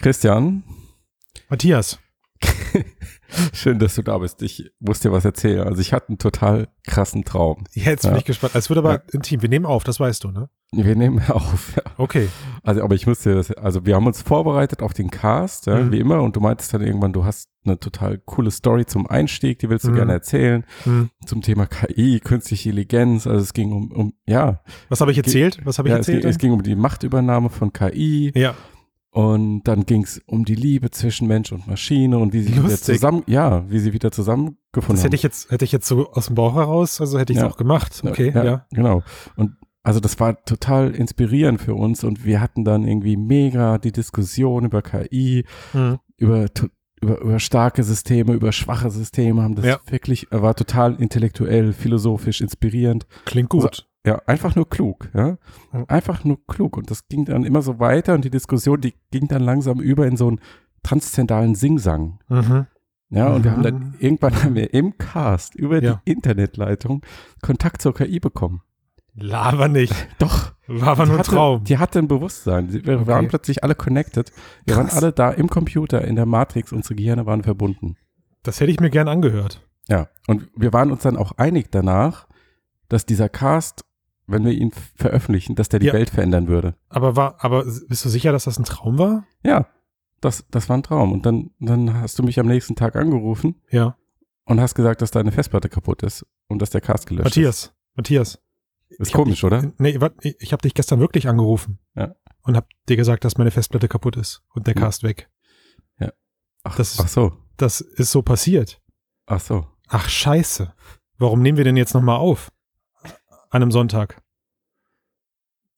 Christian, Matthias. schön, dass du da bist. Ich muss dir was erzählen. Also ich hatte einen total krassen Traum. Jetzt bin Ja. ich gespannt. Es wird aber Ja. intim. Wir nehmen auf, das weißt du, ne? Wir nehmen auf. Ja. Okay. Also, aber ich muss dir das, also wir haben uns vorbereitet auf den Cast, ja, Mhm. wie immer, und du meintest dann irgendwann, du hast eine total coole Story zum Einstieg, die willst du Mhm. gerne erzählen, Hm. zum Thema KI, künstliche Intelligenz, also es ging um, um ja, Was habe ich erzählt? Was habe ich ja es, ging, erzählt? es ging um die Machtübernahme von KI ja. Und dann ging es um die Liebe zwischen Mensch und Maschine und wie sie wieder Lustig. zusammen, ja, wie sie wieder zusammengefunden Das haben. hätte ich jetzt, hätte ich jetzt so aus dem Bauch heraus, also hätte ich es Ja. auch gemacht. Okay, ja. Genau. Und also das war total inspirierend für uns und wir hatten dann irgendwie mega die Diskussion über KI, Hm. über, über, über starke Systeme, über schwache Systeme, haben das Ja. wirklich, war total intellektuell, philosophisch, inspirierend. Klingt gut. Ja, einfach nur klug, ja. Mhm. Einfach nur klug. Und das ging dann immer so weiter und die Diskussion, die ging dann langsam über in so einen transzendalen Singsang. Mhm. Ja, und wir haben Mhm. dann irgendwann haben wir im Cast über Ja. die Internetleitung Kontakt zur KI bekommen. Laber nicht. Doch. War aber Die nur hatte, Traum. Die hatte ein Bewusstsein. Wir Okay. waren plötzlich alle connected. Wir Krass. waren alle da im Computer, in der Matrix. Unsere Gehirne waren verbunden. Das hätte ich mir gern angehört. Ja. Und wir waren uns dann auch einig danach, dass dieser Cast, wenn wir ihn veröffentlichen, dass der die Ja. Welt verändern würde. Aber war, aber bist du sicher, dass das ein Traum war? Ja. Das, das war ein Traum. Und dann, dann hast du mich am nächsten Tag angerufen Ja. und hast gesagt, dass deine Festplatte kaputt ist und dass der Cast gelöscht Matthias, Matthias. ist. Ist ich hab komisch, dich, oder? Nee, warte, ich, habe dich gestern wirklich angerufen. Ja. Und hab dir gesagt, dass meine Festplatte kaputt ist und der Ja. Cast weg. Ach, das ist- ach so. Das ist so passiert. Ach so. Ach, scheiße. Warum nehmen wir denn jetzt nochmal auf? An einem Sonntag.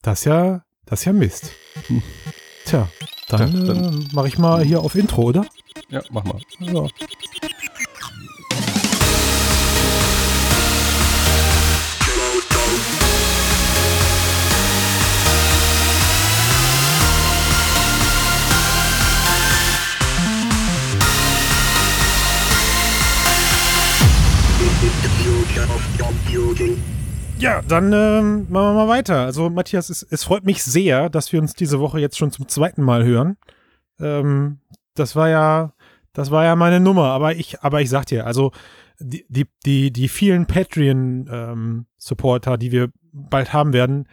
Das ist ja, das ist ja Mist. Hm. Tja, dann, Tja, dann- äh, mache ich mal hier auf Intro, oder? Ja, mach mal. Ja. Ja, dann ähm, machen wir mal weiter. Also Matthias, es, es freut mich sehr, dass wir uns diese Woche jetzt schon zum zweiten Mal hören. Ähm, das war ja, das war ja meine Nummer, aber ich, aber ich sag dir, also die, die, die, die vielen Patreon-Supporter, die wir bald haben werden,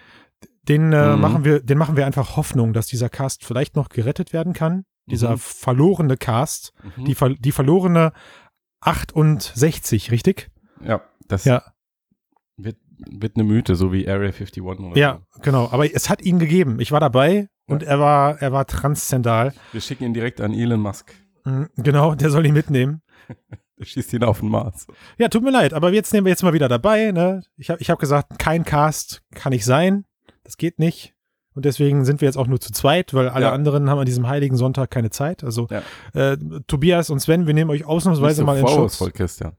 den äh, Mhm. machen wir, den machen wir einfach Hoffnung, dass dieser Cast vielleicht noch gerettet werden kann. Dieser Mhm. verlorene Cast, Mhm. die, die verlorene 68, richtig? ja, das Ja. wird, wird eine Mythe, so wie Area 51 oder Ja, genau. Aber es hat ihn gegeben. Ich war dabei und er war, er war transzendal. so. Wir schicken ihn direkt an Elon Musk. Mhm, Genau, der soll ihn mitnehmen. Der schießt ihn auf den Mars. Ja, tut mir leid, aber jetzt nehmen wir jetzt mal wieder dabei. Ne? Ich habe ich hab gesagt, kein Cast kann ich sein. Das geht nicht. Und deswegen sind wir jetzt auch nur zu zweit, weil alle Ja. anderen haben an diesem heiligen Sonntag keine Zeit. Also Ja. äh, Tobias und Sven, wir nehmen euch ausnahmsweise so mal in Schutz. vorwurfsvoll, Christian.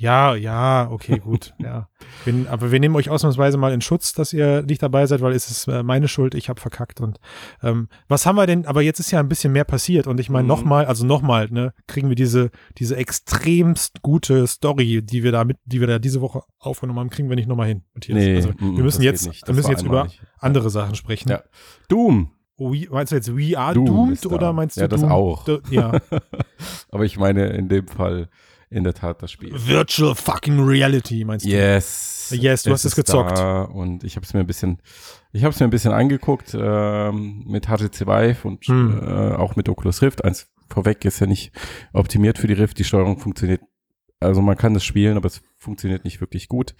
Ja, ja, okay, gut. ja. Wir, aber wir nehmen euch ausnahmsweise mal in Schutz, dass ihr nicht dabei seid, weil es ist äh, meine Schuld, ich habe verkackt. Und ähm, was haben wir denn, aber jetzt ist ja ein bisschen mehr passiert und ich meine Mhm. nochmal, also nochmal, ne, kriegen wir diese, diese extremst gute Story, die wir da mit, die wir da diese Woche aufgenommen haben, kriegen wir nicht nochmal hin. Matthias. Nee, also, mm, wir müssen jetzt, nicht. wir müssen jetzt über einmalig. andere Sachen sprechen. Ja. Doom. We, meinst du jetzt We Are Doom Doomed oder meinst du Ja, das Doom? auch. Ja. Aber ich meine in dem Fall in der Tat das Spiel. Virtual fucking Reality meinst du? Yes. Yes, du hast es gezockt. Und ich habe es mir ein bisschen, ich habe es mir ein bisschen angeguckt ähm, mit HTC Vive und Hm. äh, auch mit Oculus Rift. Eins vorweg ist ja nicht optimiert für die Rift. Die Steuerung funktioniert, also man kann das spielen, aber es funktioniert nicht wirklich gut.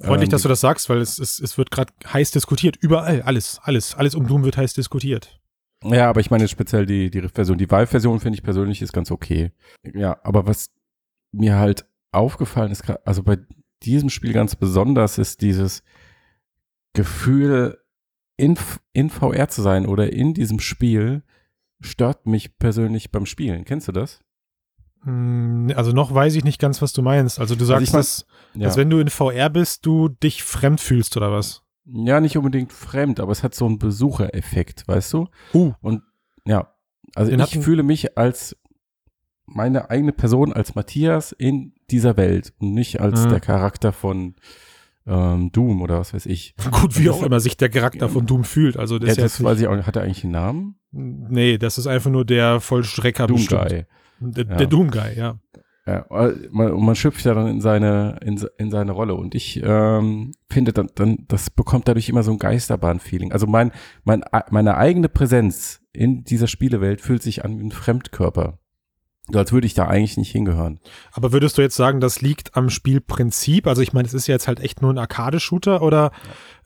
Freundlich, Ähm, dass du das sagst, weil es, es, es wird gerade heiß diskutiert. Überall, alles, alles, alles um Doom wird heiß diskutiert. Ja, aber ich meine speziell die, die Rift-Version. Die Vive-Version finde ich persönlich ist ganz okay. Ja, aber was mir halt aufgefallen ist, also bei diesem Spiel ganz besonders ist dieses Gefühl, in, in VR zu sein oder in diesem Spiel, stört mich persönlich beim Spielen. Kennst du das? Hm, Also noch weiß ich nicht ganz, was du meinst. Also du sagst, ich mein- dass, Ja. dass wenn du in VR bist, du dich fremd fühlst oder was? ja, nicht unbedingt fremd, aber es hat so einen Besuchereffekt, weißt du? Uh. Und ja, also Den ich fühle mich als meine eigene Person, als Matthias in dieser Welt und nicht als Mhm. der Charakter von ähm, Doom oder was weiß ich. Gut, wie auch immer sich der Charakter von Doom fühlt. Also das, Ja, das weiß ich auch. Hat er eigentlich einen Namen? nee, das ist einfach nur der Vollstrecker Doom bestimmt. Guy. Der, Ja. der Doom Guy, ja. Ja, man, und man schlüpft ja dann in seine, in, in seine Rolle. Und ich ähm, finde dann, dann, das bekommt dadurch immer so ein Geisterbahn-Feeling. Also mein, mein, meine eigene Präsenz in dieser Spielewelt fühlt sich an wie ein Fremdkörper. Als würde ich da eigentlich nicht hingehören. Aber würdest du jetzt sagen, das liegt am Spielprinzip? Also ich meine, es ist ja jetzt halt echt nur ein Arcade-Shooter oder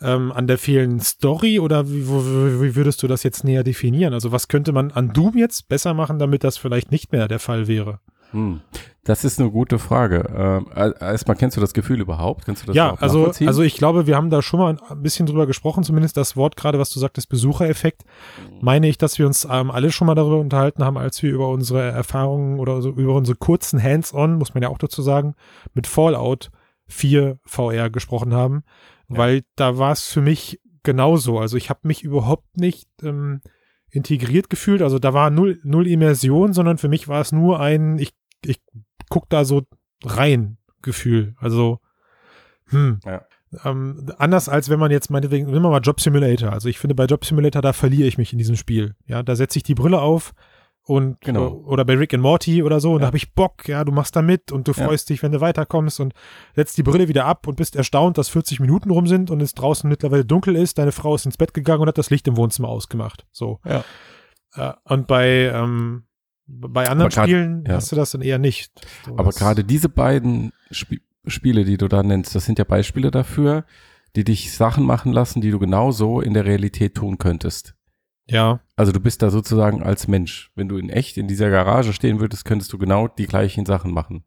ähm, an der fehlenden Story oder wie wie würdest du das jetzt näher definieren? Also was könnte man an Doom jetzt besser machen, damit das vielleicht nicht mehr der Fall wäre? Hm. Das ist eine gute Frage. Ähm, äh, erstmal, kennst du das Gefühl überhaupt? Kennst du das ja, also, also ich glaube, wir haben da schon mal ein bisschen drüber gesprochen, zumindest das Wort gerade, was du sagtest, Besuchereffekt. Meine ich, dass wir uns ähm, alle schon mal darüber unterhalten haben, als wir über unsere Erfahrungen oder so, über unsere kurzen Hands-on, muss man ja auch dazu sagen, mit Fallout 4 VR gesprochen haben, Ja. weil da war es für mich genauso. Also ich habe mich überhaupt nicht ähm, integriert gefühlt. Also da war null, null Immersion, sondern für mich war es nur ein, ich, ich guck da so rein Gefühl. Also, hm. Ja. Ähm, anders als wenn man jetzt meinetwegen, nehmen wir mal Job Simulator. Also ich finde, bei Job Simulator, da verliere ich mich in diesem Spiel. Ja, da setze ich die Brille auf und Genau. oder bei Rick and Morty oder so, und da Ja. habe ich Bock, ja, du machst da mit und du Ja. freust dich, wenn du weiterkommst und setzt die Brille wieder ab und bist erstaunt, dass 40 Minuten rum sind und es draußen mittlerweile dunkel ist, deine Frau ist ins Bett gegangen und hat das Licht im Wohnzimmer ausgemacht. So. Ja. Äh, und bei, ähm, bei anderen grad- Spielen ja. hast du das dann eher nicht. So, Aber das- gerade diese beiden Sp Spiele, die du da nennst, das sind ja Beispiele dafür, die dich Sachen machen lassen, die du genauso in der Realität tun könntest. Ja, Also du bist da sozusagen als Mensch. Wenn du in echt in dieser Garage stehen würdest, könntest du genau die gleichen Sachen machen.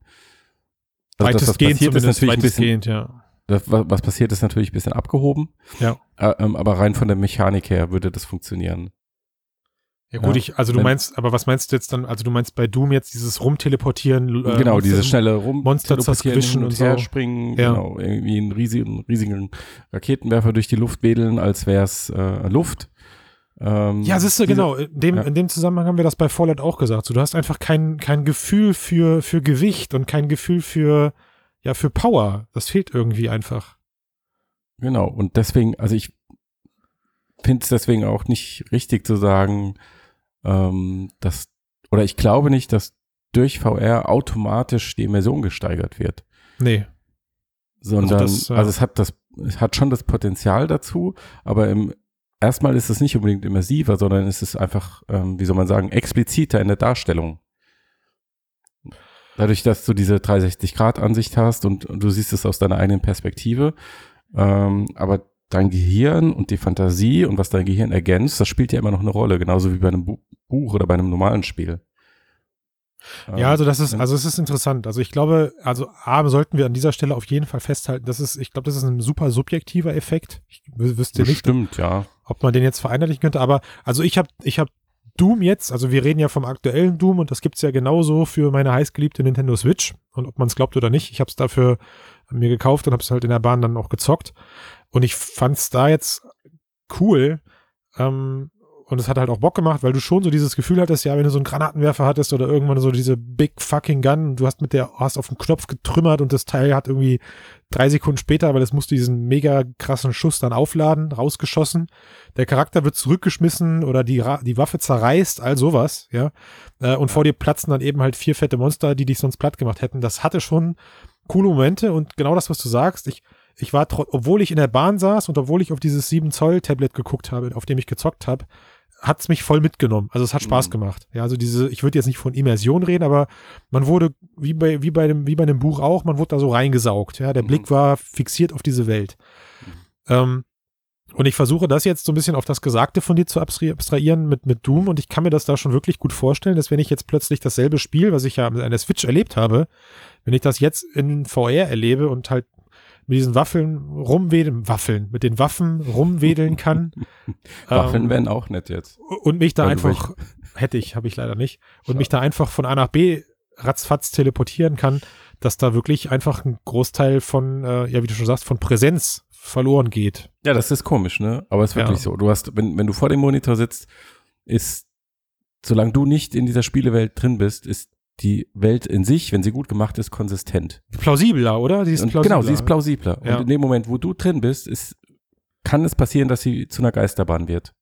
Also das, was weitestgehend passiert, ist natürlich ein bisschen, weitestgehend, ja. das, was passiert, ist natürlich ein bisschen abgehoben. Ja. Äh, ähm, aber rein von der Mechanik her würde das funktionieren. Ja gut, Ja. ich, also du meinst, aber was meinst du jetzt dann, also du meinst bei Doom jetzt dieses Rumteleportieren, äh, genau, dieses schnelle Rum Monster zersquischen hin und so. springen, Ja. genau, irgendwie einen riesigen, riesigen Raketenwerfer durch die Luft wedeln, als wäre es äh, Luft. Ähm, Ja, siehst du, diese- genau, in dem, ja. in dem Zusammenhang haben wir das bei Fallout auch gesagt. So, du hast einfach kein, kein Gefühl für, für Gewicht und kein Gefühl für, ja, für Power. Das fehlt irgendwie einfach. Genau, und deswegen, also ich finde es deswegen auch nicht richtig zu sagen, ähm, dass, oder ich glaube nicht, dass durch VR automatisch die Immersion gesteigert wird, Nee. sondern, also, das, äh, es hat das, es hat schon das Potenzial dazu, aber im, erstmal ist es nicht unbedingt immersiver, sondern es ist einfach, ähm, wie soll man sagen, expliziter in der Darstellung. Dadurch, dass du diese 360-Grad-Ansicht hast und, und du siehst es aus deiner eigenen Perspektive, ähm, aber dein Gehirn und die Fantasie und was dein Gehirn ergänzt, das spielt ja immer noch eine Rolle, genauso wie bei einem Bu Buch oder bei einem normalen Spiel. Ja, also das ist, Ähm, also es ist interessant. Also ich glaube, also A, sollten wir an dieser Stelle auf jeden Fall festhalten, das ist, ich glaube, das ist ein super subjektiver Effekt. Ich wü- wüsste nicht, bestimmt, ja. ob man den jetzt vereinheitlichen könnte, aber also ich habe ich hab Doom jetzt, also wir reden ja vom aktuellen Doom und das gibt's ja genauso für meine heißgeliebte Nintendo Switch und ob man es glaubt oder nicht, ich habe es dafür mir gekauft und habe es halt in der Bahn dann auch gezockt und ich fand's da jetzt cool ähm, und es hat halt auch Bock gemacht, weil du schon so dieses Gefühl hattest, ja, wenn du so einen Granatenwerfer hattest oder irgendwann so diese Big fucking Gun, und du hast mit der, hast auf den Knopf getrümmert und das Teil hat irgendwie drei Sekunden später, weil es musste diesen mega krassen Schuss dann aufladen, rausgeschossen. Der Charakter wird zurückgeschmissen oder die, die Waffe zerreißt, all sowas, ja. Äh, und vor dir platzen dann eben halt vier fette Monster, die dich sonst platt gemacht hätten. Das hatte schon coole Momente und genau das, was du sagst. Ich, ich war, obwohl ich in der Bahn saß und obwohl ich auf dieses 7 Zoll Tablet geguckt habe, auf dem ich gezockt habe, hat's mich voll mitgenommen. Also es hat Spaß Mhm. gemacht. Ja, also diese, ich würde jetzt nicht von Immersion reden, aber man wurde, wie bei, wie bei dem, wie bei einem Buch auch, man wurde da so reingesaugt. Ja, der Mhm. Blick war fixiert auf diese Welt. Ähm, und ich versuche das jetzt so ein bisschen auf das Gesagte von dir zu abstra- abstrahieren mit, mit Doom und ich kann mir das da schon wirklich gut vorstellen, dass wenn ich jetzt plötzlich dasselbe Spiel, was ich ja an der Switch erlebt habe, wenn ich das jetzt in VR erlebe und halt mit diesen Waffeln rumwedeln, Waffeln, mit den Waffen rumwedeln kann. Waffeln ähm, wären auch nett jetzt. und mich da du einfach, hätte ich, habe ich leider nicht, und mich da einfach von A nach B ratzfatz teleportieren kann, dass da wirklich einfach ein Großteil von, äh, ja, wie du schon sagst, von Präsenz verloren geht. Ja, das ist komisch, ne? Aber es ist wirklich Ja. so. Du hast, wenn, wenn du vor dem Monitor sitzt, ist, solange du nicht in dieser Spielewelt drin bist, ist die Welt in sich, wenn sie gut gemacht ist, konsistent. Plausibler, oder? Sie ist plausibler. Genau, sie ist plausibler. Ja. Und in dem Moment, wo du drin bist, ist, kann es passieren, dass sie zu einer Geisterbahn wird.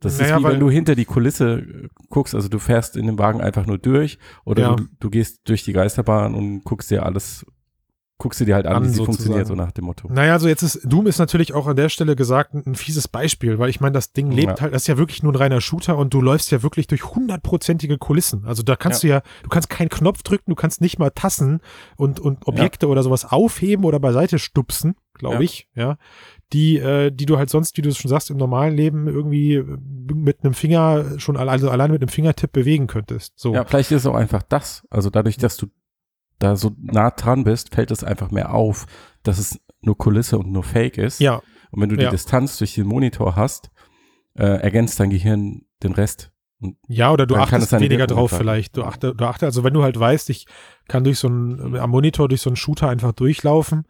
Das naja, ist wie wenn du hinter die Kulisse äh, guckst, also du fährst in dem Wagen einfach nur durch oder ja. du, du, gehst durch die Geisterbahn und guckst dir alles guckst du dir halt an, an wie sie sozusagen. funktioniert, so nach dem Motto. Naja, also jetzt ist, Doom ist natürlich auch an der Stelle gesagt ein, fieses Beispiel, weil ich meine, das Ding lebt ja. halt, das ist ja wirklich nur ein reiner Shooter und du läufst ja wirklich durch hundertprozentige Kulissen. Also da kannst ja. du ja, du kannst keinen Knopf drücken, du kannst nicht mal Tassen und, und Objekte ja. oder sowas aufheben oder beiseite stupsen, glaube ich, ja. Die, äh, die du halt sonst, wie du es schon sagst, im normalen Leben irgendwie mit einem Finger schon also alleine mit einem Fingertipp bewegen könntest. So. Ja, vielleicht ist es auch einfach das. Also dadurch, dass du da so nah dran bist, fällt es einfach mehr auf, dass es nur Kulisse und nur Fake ist. Ja. Und wenn du die ja. Distanz durch den Monitor hast, äh, ergänzt dein Gehirn den Rest. Und ja, oder du achtest weniger drauf vielleicht. Du achtest, du achtest, also wenn du halt weißt, ich kann durch so einen, am Monitor durch so einen Shooter einfach durchlaufen,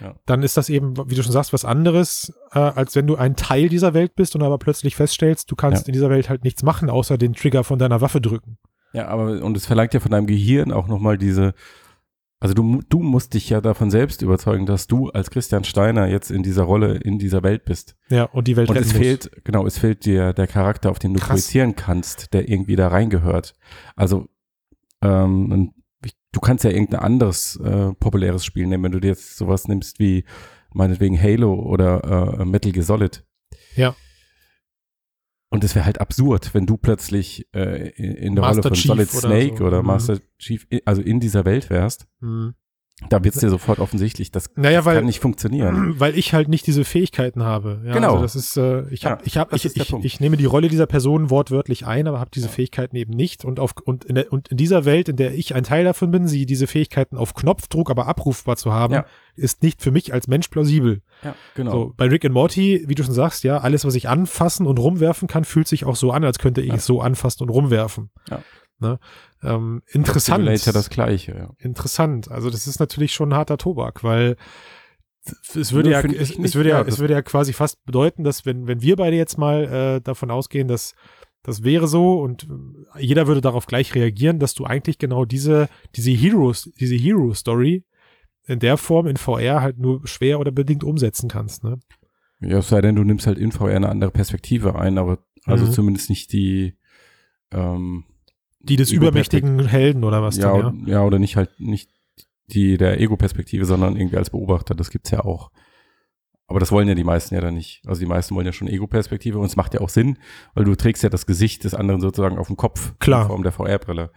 ja. dann ist das eben, wie du schon sagst, was anderes, äh, als wenn du ein Teil dieser Welt bist und aber plötzlich feststellst, du kannst ja. in dieser Welt halt nichts machen, außer den Trigger von deiner Waffe drücken. Ja, aber und es verlangt ja von deinem Gehirn auch nochmal diese also du, du musst dich ja davon selbst überzeugen, dass du als Christian Steiner jetzt in dieser Rolle, in dieser Welt bist. Ja, und die Welt Und es fehlt, muss. genau, es fehlt dir der Charakter, auf den du Krass. projizieren kannst, der irgendwie da reingehört. Also ähm, du kannst ja irgendein anderes äh, populäres Spiel nehmen, wenn du dir jetzt sowas nimmst wie meinetwegen Halo oder äh, Metal Gear Solid. Ja. Und es wäre halt absurd, wenn du plötzlich äh, in der Master Rolle von Chief Solid Snake oder, so. oder mhm. Master Chief, also in dieser Welt wärst. Mhm. Da wird es dir sofort offensichtlich, das, naja, weil, kann nicht funktionieren. Weil ich halt nicht diese Fähigkeiten habe. Ja, genau. Also das ist, äh, ich habe, ja, ich habe, ich, ich, ich, nehme die Rolle dieser Person wortwörtlich ein, aber habe diese ja. Fähigkeiten eben nicht. Und auf und in, der, und in dieser Welt, in der ich ein Teil davon bin, sie diese Fähigkeiten auf Knopfdruck, aber abrufbar zu haben, ja. ist nicht für mich als Mensch plausibel. Ja, genau. So, bei Rick and Morty, wie du schon sagst, ja, alles, was ich anfassen und rumwerfen kann, fühlt sich auch so an, als könnte ich es so anfassen und rumwerfen. Ja. Ne? Ähm, interessant. Ja das Gleiche, ja. Interessant. Also das ist natürlich schon ein harter Tobak, weil es würde ja, es, es, würde ja, es würde ja quasi fast bedeuten, dass wenn, wenn wir beide jetzt mal äh, davon ausgehen, dass das wäre so und äh, jeder würde darauf gleich reagieren, dass du eigentlich genau diese, diese Heroes, diese Hero-Story in der Form in VR halt nur schwer oder bedingt umsetzen kannst, ne? Ja, es sei denn, du nimmst halt in VR eine andere Perspektive ein, aber also mhm. zumindest nicht die, ähm, die des übermächtigen Helden oder was ja, dann, ja? Ja, oder nicht halt nicht die der Ego-Perspektive, sondern irgendwie als Beobachter. Das gibt's ja auch. Aber das wollen ja die meisten ja dann nicht. Also die meisten wollen ja schon Ego-Perspektive und es macht ja auch Sinn, weil du trägst ja das Gesicht des anderen sozusagen auf dem Kopf Klar. in Form der VR-Brille.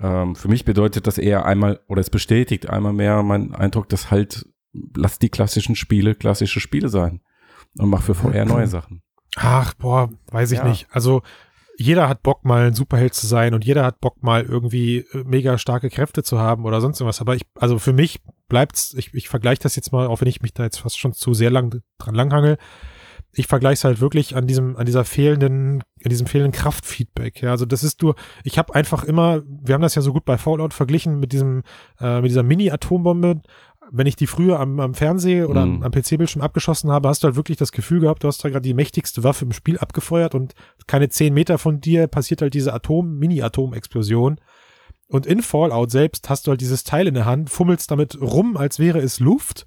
Ähm, für mich bedeutet das eher einmal, oder es bestätigt einmal mehr mein Eindruck, dass halt, lass die klassischen Spiele klassische Spiele sein und mach für VR neue Sachen. Ach, boah, weiß ich ja. nicht. Also jeder hat Bock mal ein Superheld zu sein und jeder hat Bock mal irgendwie äh, mega starke Kräfte zu haben oder sonst irgendwas. Aber ich, also für mich bleibt's, ich, ich vergleiche das jetzt mal, auch wenn ich mich da jetzt fast schon zu sehr lang dran langhangel. Ich vergleiche es halt wirklich an diesem, an dieser fehlenden, an diesem fehlenden Kraftfeedback. Ja, also das ist du, ich habe einfach immer, wir haben das ja so gut bei Fallout verglichen mit diesem, äh, mit dieser Mini-Atombombe wenn ich die früher am, am Fernseh oder mhm. am, am PC-Bildschirm abgeschossen habe, hast du halt wirklich das Gefühl gehabt, du hast da gerade die mächtigste Waffe im Spiel abgefeuert und keine zehn Meter von dir passiert halt diese Atom, Mini-Atom-Explosion. Und in Fallout selbst hast du halt dieses Teil in der Hand, fummelst damit rum, als wäre es Luft,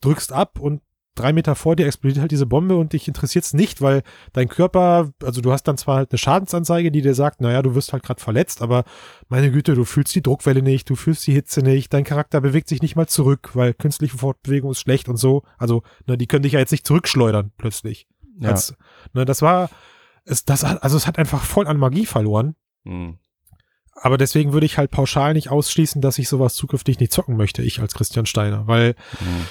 drückst ab und drei Meter vor dir explodiert halt diese Bombe und dich interessiert es nicht, weil dein Körper, also du hast dann zwar halt eine Schadensanzeige, die dir sagt, naja, du wirst halt gerade verletzt, aber meine Güte, du fühlst die Druckwelle nicht, du fühlst die Hitze nicht, dein Charakter bewegt sich nicht mal zurück, weil künstliche Fortbewegung ist schlecht und so. Also, ne, die können dich ja jetzt nicht zurückschleudern, plötzlich. Ja. Als, ne, das war, es, das, also es hat einfach voll an Magie verloren. Mhm. Aber deswegen würde ich halt pauschal nicht ausschließen, dass ich sowas zukünftig nicht zocken möchte, ich als Christian Steiner, weil mhm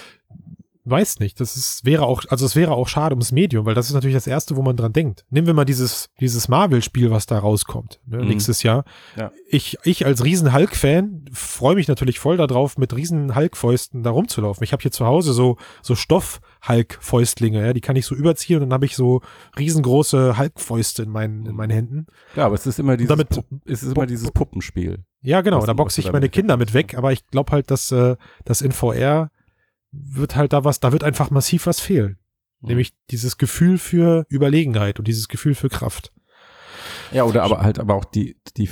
weiß nicht. Das ist, wäre auch, also es wäre auch schade ums Medium, weil das ist natürlich das erste, wo man dran denkt. Nehmen wir mal dieses, dieses Marvel-Spiel, was da rauskommt, ne, mhm. nächstes Jahr. Ja. Ich, ich als riesen Hulk-Fan freue mich natürlich voll darauf, mit riesen Hulk-Fäusten da rumzulaufen. Ich habe hier zu Hause so, so Stoff-Hulk-Fäustlinge, ja, die kann ich so überziehen und dann habe ich so riesengroße Hulk-Fäuste in meinen, in meinen Händen. Ja, aber es ist immer dieses, damit, es ist immer dieses Puppenspiel. Ja, genau, da boxe ich meine Kinder mit weg, aber ich glaube halt, dass, äh, dass in VR wird halt da was, da wird einfach massiv was fehlen. Mhm. Nämlich dieses Gefühl für Überlegenheit und dieses Gefühl für Kraft. Ja, oder aber halt aber auch die, die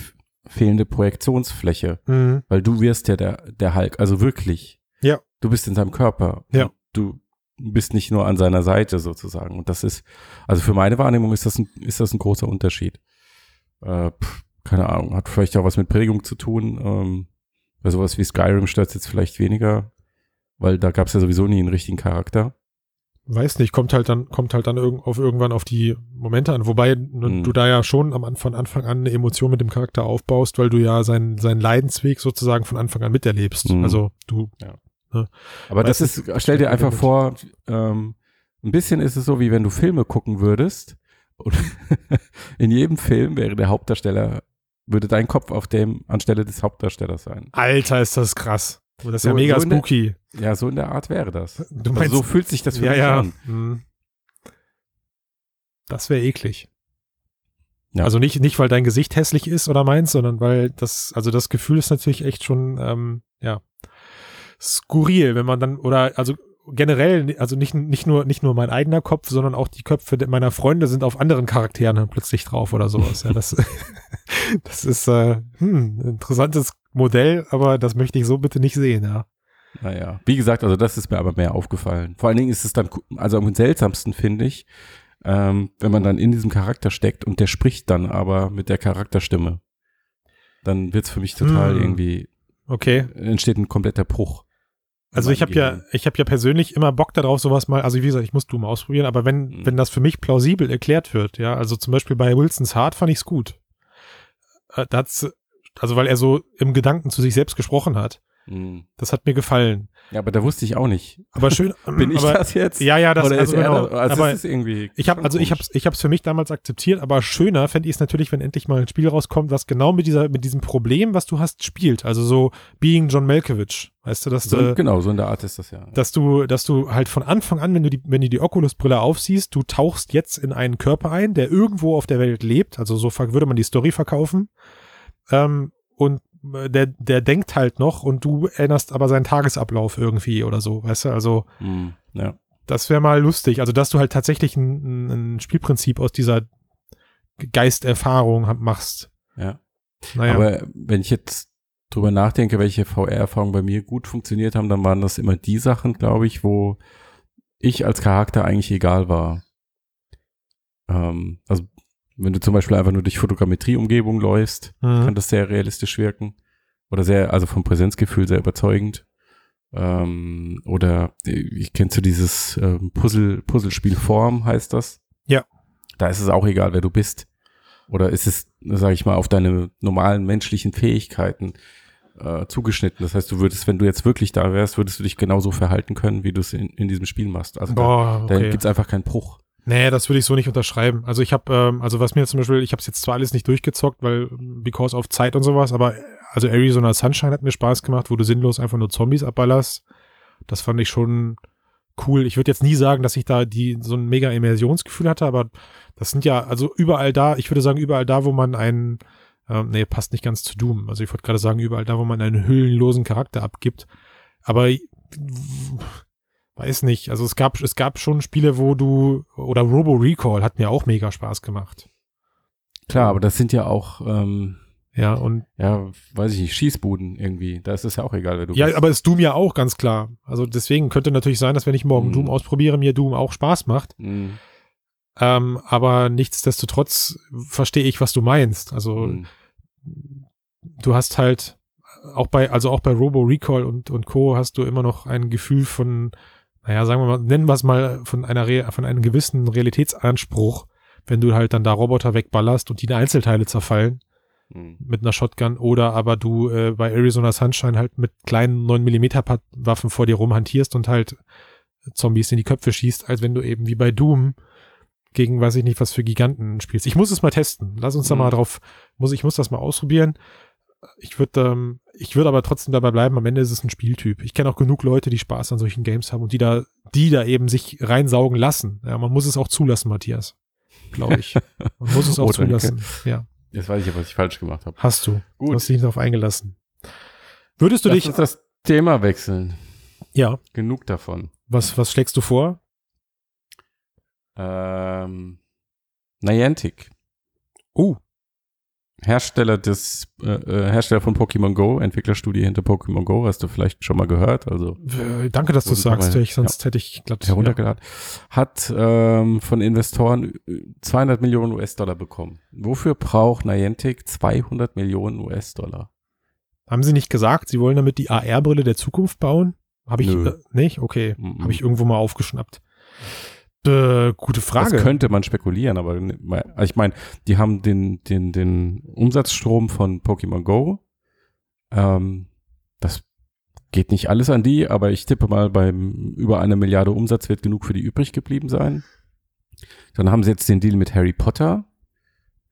fehlende Projektionsfläche, Mhm. weil du wirst ja der, der Hulk, also wirklich. Ja. Du bist in seinem Körper. Ja. Du bist nicht nur an seiner Seite sozusagen. Und das ist, also für meine Wahrnehmung ist das ein, ist das ein großer Unterschied. Äh, pff, keine Ahnung, hat vielleicht auch was mit Prägung zu tun. Ähm, bei sowas wie Skyrim stört jetzt vielleicht weniger, weil da gab es ja sowieso nie einen richtigen Charakter. Weiß nicht, kommt halt dann, kommt halt dann irg auf irgendwann auf die Momente an. Wobei Mhm. du da ja schon am, von Anfang an eine Emotion mit dem Charakter aufbaust, weil du ja seinen, seinen Leidensweg sozusagen von Anfang an miterlebst. Mhm. Also du, Aber das ist, stell dir einfach vor, ähm, ein bisschen ist es so, wie wenn du Filme gucken würdest und in jedem Film wäre der Hauptdarsteller, würde dein Kopf auf dem anstelle des Hauptdarstellers sein. Alter, ist das krass. Das ist So- ja mega so in der- spooky. Ja, so in der Art wäre das. Du Also meinst, so fühlt sich das für ja, mich ja. an. Mhm. Das wäre eklig. Ja. Also nicht, nicht, weil dein Gesicht hässlich ist oder meins, sondern weil das, also das Gefühl ist natürlich echt schon, ähm, ja, skurril, wenn man dann, oder, also generell, also nicht, nicht nur, nicht nur mein eigener Kopf, sondern auch die Köpfe meiner Freunde sind auf anderen Charakteren plötzlich drauf oder sowas. Ja, das, das ist, äh, hm, interessantes Modell, aber das möchte ich so bitte nicht sehen, ja. Naja, wie gesagt, also das ist mir aber mehr aufgefallen. Vor allen Dingen ist es dann, also am seltsamsten finde ich, ähm, wenn man dann in diesem Charakter steckt und der spricht dann aber mit der Charakterstimme. Dann wird's für mich total Hm. irgendwie, Okay. entsteht ein kompletter Bruch. Also ich habe ja, ich habe ja persönlich immer Bock darauf, sowas mal, also wie gesagt, ich muss Doom ausprobieren, aber wenn, Mhm. wenn das für mich plausibel erklärt wird, ja, also zum Beispiel bei Wilson's Heart fand ich's gut. Äh, Da hat's, also weil er so im Gedanken zu sich selbst gesprochen hat, Hm. das hat mir gefallen. Ja, aber da wusste ich auch nicht. Aber schön, Bin ich aber, das jetzt? Ja, ja, das, Oder also ist genau, da? Also aber es ist irgendwie ich habe also ich hab's ich hab's für mich damals akzeptiert, aber schöner fände ich es natürlich, wenn endlich mal ein Spiel rauskommt, was genau mit dieser mit diesem Problem, was du hast, spielt. Also so Being John Malkovich, weißt du, dass so, du genau, so in der Art ist das ja. dass du, dass du halt von Anfang an, wenn du die, wenn du die Oculus-Brille aufsiehst, du tauchst jetzt in einen Körper ein, der irgendwo auf der Welt lebt, also so würde man die Story verkaufen, ähm, und äh, der, der denkt halt noch und du erinnerst aber seinen Tagesablauf irgendwie oder so, weißt du, also Hm, ja. das wäre mal lustig, also dass du halt tatsächlich ein, ein Spielprinzip aus dieser Geisterfahrung machst. ja. Naja, Aber wenn ich jetzt drüber nachdenke, welche VR-Erfahrungen bei mir gut funktioniert haben, dann waren das immer die Sachen, glaube ich, wo ich als Charakter eigentlich egal war. Ähm, also wenn du zum Beispiel einfach nur durch Fotogrammetrie-Umgebung läufst, Mhm. kann das sehr realistisch wirken. Oder sehr, also vom Präsenzgefühl sehr überzeugend. Ähm, oder äh, ich kennst du dieses ähm, Puzzle, Puzzlespiel Form, heißt das? Ja. Da ist es auch egal, wer du bist. Oder ist es, sage ich mal, auf deine normalen menschlichen Fähigkeiten äh, zugeschnitten? Das heißt, du würdest, wenn du jetzt wirklich da wärst, würdest du dich genauso verhalten können, wie du es in, in diesem Spiel machst. Also Boah, da, da okay. gibt's einfach keinen Bruch. Nee, das würde ich so nicht unterschreiben. Also ich habe, ähm, also was mir zum Beispiel, ich habe es jetzt zwar alles nicht durchgezockt, weil because of Zeit und sowas, aber also Arizona Sunshine hat mir Spaß gemacht, wo du sinnlos einfach nur Zombies abballerst. Das fand ich schon cool. Ich würde jetzt nie sagen, dass ich da die so ein mega Immersionsgefühl hatte, aber das sind ja also überall da. Ich würde sagen überall da, wo man einen, ähm, nee, passt nicht ganz zu Doom. Also ich wollte gerade sagen überall da, wo man einen hüllenlosen Charakter abgibt. Aber weiß nicht. Also es gab, es gab schon Spiele, wo du, oder Robo Recall hat mir auch mega Spaß gemacht. Klar, aber das sind ja auch, ähm, Ja, und, ja, weiß ich nicht, Schießbuden irgendwie. Da ist es ja auch egal, wer du ja, bist. aber ist Doom ja auch ganz klar. Also deswegen könnte natürlich sein, dass wenn ich morgen Mhm. Doom ausprobiere, mir Doom auch Spaß macht. Mhm. Ähm, aber nichtsdestotrotz verstehe ich, was du meinst. Also Mhm. du hast halt auch bei, also auch bei Robo Recall und, und Co. hast du immer noch ein Gefühl von, naja, sagen wir mal, nennen wir es mal von einer, Re von einem gewissen Realitätsanspruch, wenn du halt dann da Roboter wegballerst und die in Einzelteile zerfallen Mhm. mit einer Shotgun oder aber du äh, bei Arizona Sunshine halt mit kleinen 9mm Waffen vor dir rumhantierst und halt Zombies in die Köpfe schießt, als wenn du eben wie bei Doom gegen weiß ich nicht was für Giganten spielst. Ich muss es mal testen. Lass uns da Mhm. mal drauf, muss ich muss das mal ausprobieren. Ich würde ähm, ich würde aber trotzdem dabei bleiben, am Ende ist es ein Spieltyp. Ich kenne auch genug Leute, die Spaß an solchen Games haben und die da die da eben sich reinsaugen lassen. Ja, man muss es auch zulassen, Matthias. Glaube ich. Man muss es auch Oh, zulassen. Ja, Jetzt weiß ich ja, was ich falsch gemacht habe. hast du. Gut. Du hast dich darauf eingelassen. Würdest du Lass dich uns das Thema wechseln. ja, Genug davon. was was schlägst du vor? Ähm, Niantic. Oh. Hersteller des äh, äh, Hersteller von Pokémon Go, Entwicklerstudie hinter Pokémon Go, hast du vielleicht schon mal gehört. Also Äh, Danke, dass du es sagst, mal- ich, sonst hätte ich glatt heruntergeladen, hat ähm, von Investoren äh, 200 Millionen US-Dollar bekommen. Wofür braucht Niantic 200 Millionen US-Dollar? Haben sie nicht gesagt, sie wollen damit die AR-Brille der Zukunft bauen? Habe ich Nö. äh, nicht? Okay, Mhm. habe ich irgendwo mal aufgeschnappt. Äh, gute Frage. Das könnte man spekulieren, aber ne- also ich meine, die haben den, den, den Umsatzstrom von Pokémon Go. Ähm, das geht nicht alles an die, aber ich tippe mal, beim über eine Milliarde Umsatz wird genug für die übrig geblieben sein. Dann haben sie jetzt den Deal mit Harry Potter.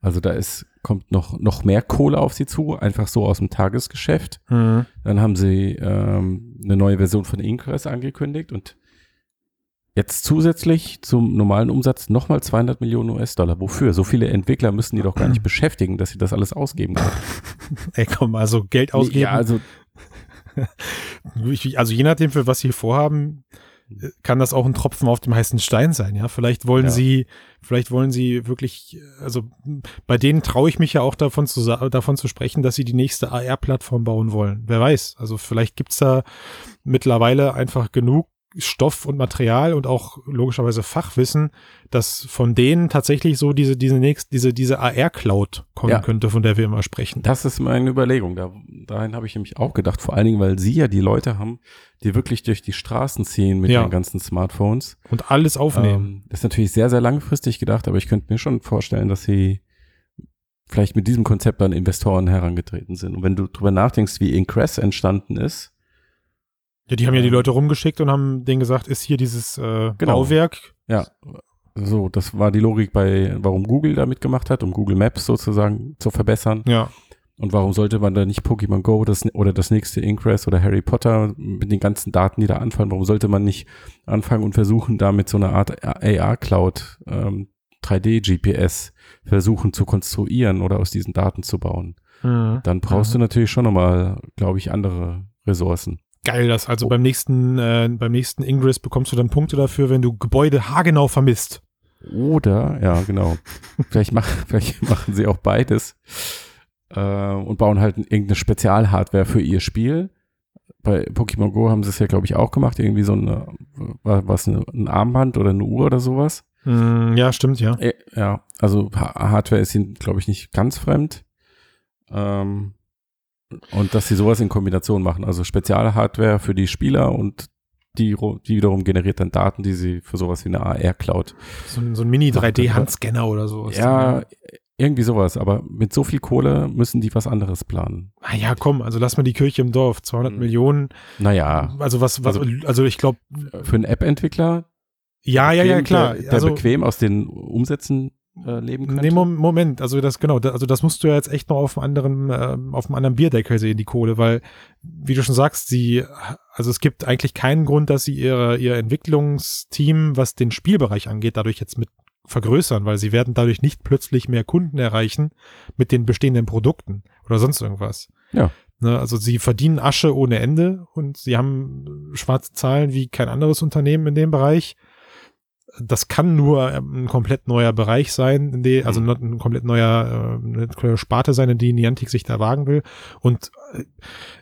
Also da ist, kommt noch, noch mehr Kohle auf sie zu, einfach so aus dem Tagesgeschäft. Mhm. Dann haben sie ähm, eine neue Version von Ingress angekündigt und jetzt zusätzlich zum normalen Umsatz nochmal 200 Millionen US-Dollar. Wofür? So viele Entwickler müssen die doch gar nicht beschäftigen, dass sie das alles ausgeben können. Ey, komm, also Geld ausgeben. Ja, also Also je nachdem, für was sie vorhaben, kann das auch ein Tropfen auf dem heißen Stein sein, ja. Vielleicht wollen Ja. sie, vielleicht wollen sie wirklich, also bei denen traue ich mich ja auch davon zu, davon zu sprechen, dass sie die nächste AR-Plattform bauen wollen. Wer weiß. Also vielleicht gibt's da mittlerweile einfach genug Stoff und Material und auch logischerweise Fachwissen, dass von denen tatsächlich so diese, diese nächste, diese, diese AR-Cloud kommen Ja. könnte, von der wir immer sprechen. das ist meine Überlegung. Da, dahin habe ich nämlich auch gedacht. Vor allen Dingen, weil sie ja die Leute haben, die wirklich durch die Straßen ziehen mit Ja. den ganzen Smartphones. Und alles aufnehmen. Ähm, das ist natürlich sehr, sehr langfristig gedacht, aber ich könnte mir schon vorstellen, dass sie vielleicht mit diesem Konzept an Investoren herangetreten sind. Und wenn du drüber nachdenkst, wie Ingress entstanden ist, Ja, die haben ja die Ähm, Leute rumgeschickt und haben denen gesagt, ist hier dieses äh, Genau. Bauwerk. Ja, so, das war die Logik bei, warum Google da mitgemacht hat, um Google Maps sozusagen zu verbessern. Ja. Und warum sollte man da nicht Pokémon Go das, oder das nächste Ingress oder Harry Potter mit den ganzen Daten, die da anfallen, warum sollte man nicht anfangen und versuchen, damit so eine Art AR-Cloud, ähm, 3D-GPS versuchen zu konstruieren oder aus diesen Daten zu bauen? Mhm. Dann brauchst du natürlich schon nochmal, glaube ich, andere Ressourcen. Geil, das also beim nächsten, äh, beim nächsten Ingress bekommst du dann Punkte dafür, wenn du Gebäude haargenau vermisst. Oder, ja, genau. vielleicht, mach, vielleicht machen sie auch beides äh, und bauen halt irgendeine Spezialhardware für ihr Spiel. Bei Pokémon Go haben sie es ja, glaube ich, auch gemacht. Irgendwie so eine, was, ein Armband oder eine Uhr oder sowas. Mhm, ja, stimmt, ja. Äh, ja, also Ha- Hardware ist ihnen, glaube ich, nicht ganz fremd. Ähm, und dass sie sowas in Kombination machen. Also Spezialhardware für die Spieler und die, die wiederum generiert dann Daten, die sie für sowas wie eine AR-Cloud So, ein- so ein Mini-3D-Handscanner oder so. Ja, irgendwie sowas, aber mit so viel Kohle müssen die was anderes planen. Ah ja, komm, also lass mal die Kirche im Dorf. 200 Mhm. Millionen. Naja, Also was, was Also- also, ich glaube, für einen App-Entwickler, ja, ja, ja, klar. der, der also, bequem aus den Umsätzen äh, leben könnte. Nee, Mom- Moment, also das genau, da, also das musst du ja jetzt echt noch auf einem anderen, ähm, auf einem anderen Bierdeckel sehen, die Kohle, weil, wie du schon sagst, sie, also es gibt eigentlich keinen Grund, dass sie ihre, ihr Entwicklungsteam, was den Spielbereich angeht, dadurch jetzt mit vergrößern, weil sie werden dadurch nicht plötzlich mehr Kunden erreichen mit den bestehenden Produkten oder sonst irgendwas. Ja. Ne, also sie verdienen Asche ohne Ende und sie haben schwarze Zahlen wie kein anderes Unternehmen in dem Bereich das kann nur ähm, ein komplett neuer Bereich sein, in die, also Mhm. ein komplett neuer äh, Sparte sein, in die Niantic sich da wagen will. Und äh,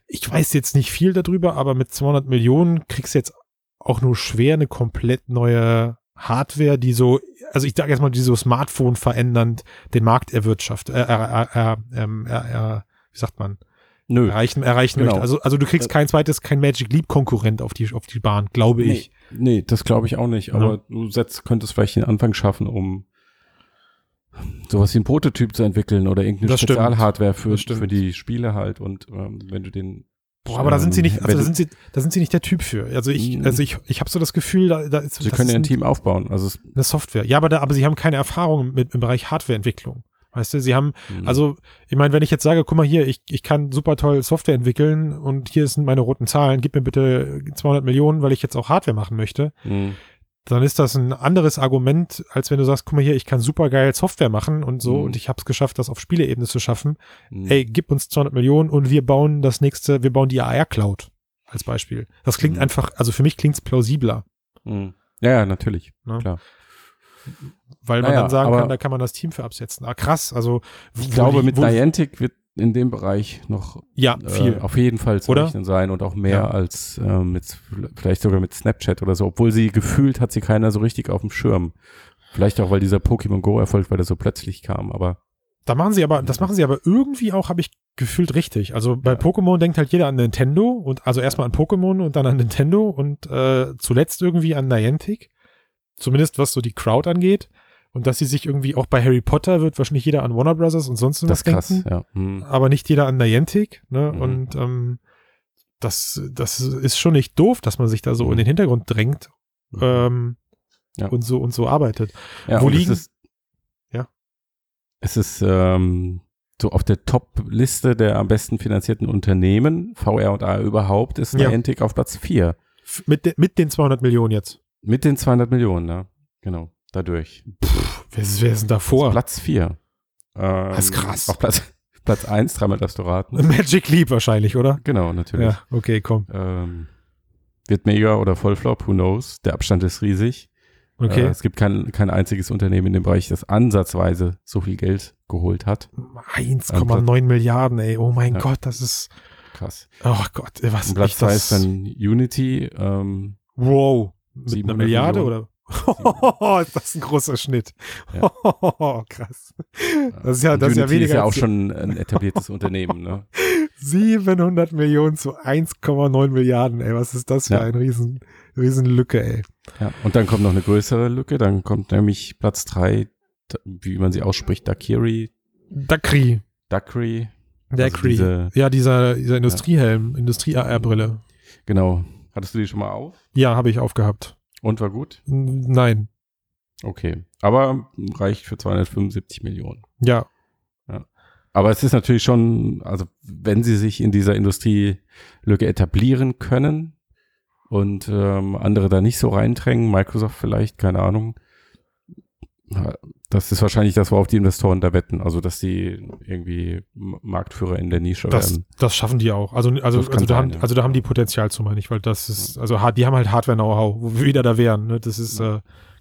ich weiß jetzt nicht viel darüber, aber mit 200 Millionen kriegst du jetzt auch nur schwer eine komplett neue Hardware, die so, also ich sage jetzt mal, die so Smartphone verändernd den Markt erwirtschaftet, äh, ähm, er, er, wie sagt man, Nö. erreichen, erreichen Genau. möchte. Also, also du kriegst Äh, kein zweites, kein Magic Leap Konkurrent auf die, auf die Bahn, glaube ich. Nee, das glaube ich auch nicht. Aber du setzt, könntest vielleicht den Anfang schaffen, um sowas wie ein Prototyp zu entwickeln oder irgendeine. Spezialhardware für, für die Spiele halt. Und ähm, wenn du den Boah, aber da sind sie nicht, also da sind sie, da sind sie nicht der Typ für. Also ich, Mhm. also ich, ich habe so das Gefühl, da, da ist, Sie können ja ein Team aufbauen. Also es, eine Software. Ja, aber da, aber sie haben keine Erfahrung mit im Bereich Hardwareentwicklung. Weißt du, sie haben, Mhm. also, ich meine, wenn ich jetzt sage, guck mal hier, ich, ich kann super toll Software entwickeln und hier sind meine roten Zahlen, gib mir bitte 200 Millionen, weil ich jetzt auch Hardware machen möchte, Mhm. dann ist das ein anderes Argument, als wenn du sagst, guck mal hier, ich kann super geil Software machen und so Mhm. und ich habe es geschafft, das auf Spieleebene zu schaffen. Mhm. Ey, gib uns 200 Millionen und wir bauen das nächste, wir bauen die AR-Cloud als Beispiel. Das klingt Mhm. einfach, also für mich klingt's plausibler. Mhm. Ja, ja, natürlich. Ne? Klar. Weil man Naja, dann sagen kann, da kann man das Team für absetzen. Ah, krass. Also, Ich glaube, die- mit Niantic wird in dem Bereich noch Ja, viel. Äh, auf jeden Fall zu Oder? rechnen sein und auch mehr Ja. als äh, mit, vielleicht sogar mit Snapchat oder so, obwohl sie gefühlt hat sie keiner so richtig auf dem Schirm. Vielleicht auch, weil dieser Pokémon Go Erfolg, weil der so plötzlich kam, aber Da machen sie aber, das machen sie aber irgendwie auch, habe ich gefühlt richtig. Also bei Ja. Pokémon denkt halt jeder an Nintendo und also erstmal an Pokémon und dann an Nintendo und äh, zuletzt irgendwie an Niantic. Zumindest was so die Crowd angeht. Und dass sie sich irgendwie auch bei Harry Potter wird wahrscheinlich jeder an Warner Brothers und sonst das was ist krass, denken. ja. Hm. Aber nicht jeder an Niantic. Ne? Mhm. Und ähm, das, das ist schon nicht doof, dass man sich da so Mhm. in den Hintergrund drängt ähm, Ja. und so und so arbeitet. ja, wo liegen- Es ist, Ja. Es ist ähm, so auf der Top-Liste der am besten finanzierten Unternehmen, VR und A überhaupt, ist Ja. Niantic auf Platz 4. F- Mit, de, mit den 200 Millionen jetzt. Mit den 200 Millionen, ne? Genau, dadurch. Wer ist, wer ist denn davor? Platz 4. Ähm, Das ist krass. Auf Platz, Platz 1, dreimal darfst du raten. Magic Leap wahrscheinlich, oder? Genau, natürlich. Ja, okay, komm. Ähm, wird mega oder Vollflop, who knows? Der Abstand ist riesig. Okay. Äh, es gibt kein, kein einziges Unternehmen in dem Bereich, das ansatzweise so viel Geld geholt hat. 1,9 Milliarden, ey. Oh mein Ja. Gott, das ist. Krass. Oh Gott, was Und Platz echt 2 das- ist dann Unity. Ähm, Wow. Mit einer 700 Milliarde Millionen. oder? ist das ein großer Schnitt. Ja. Krass. Das ist ja, das ist ja weniger ist ja auch schon ein etabliertes Unternehmen. Ne? 700 Millionen zu 1,9 Milliarden, ey. Was ist das für Ja. ein riesen, riesen Lücke, ey. Ja. Und dann kommt noch eine größere Lücke. Dann kommt nämlich Platz 3, wie man sie ausspricht, Dakiri, Dakri. Dakri. Dakri. diese- ja, dieser, dieser Industriehelm, Industrie-AR-Brille. Genau. Hattest du die schon mal auf? Ja, habe ich aufgehabt. Und war gut? Nein. Okay. Aber reicht für 275 Millionen. Ja. Aber es ist natürlich schon, also wenn sie sich in dieser Industrielücke etablieren können und ähm, andere da nicht so reindrängen, Microsoft vielleicht, keine Ahnung, ja, das ist wahrscheinlich das, worauf die Investoren da wetten. Also, dass sie irgendwie Marktführer in der Nische Das, werden. das schaffen die auch. Also, also, also, da, sein, haben, ja. also da haben die Potenzial zu, meine ich, weil das ist, also die haben halt Hardware-Know-how, wo wir wieder da wären. Ne? Das ist äh,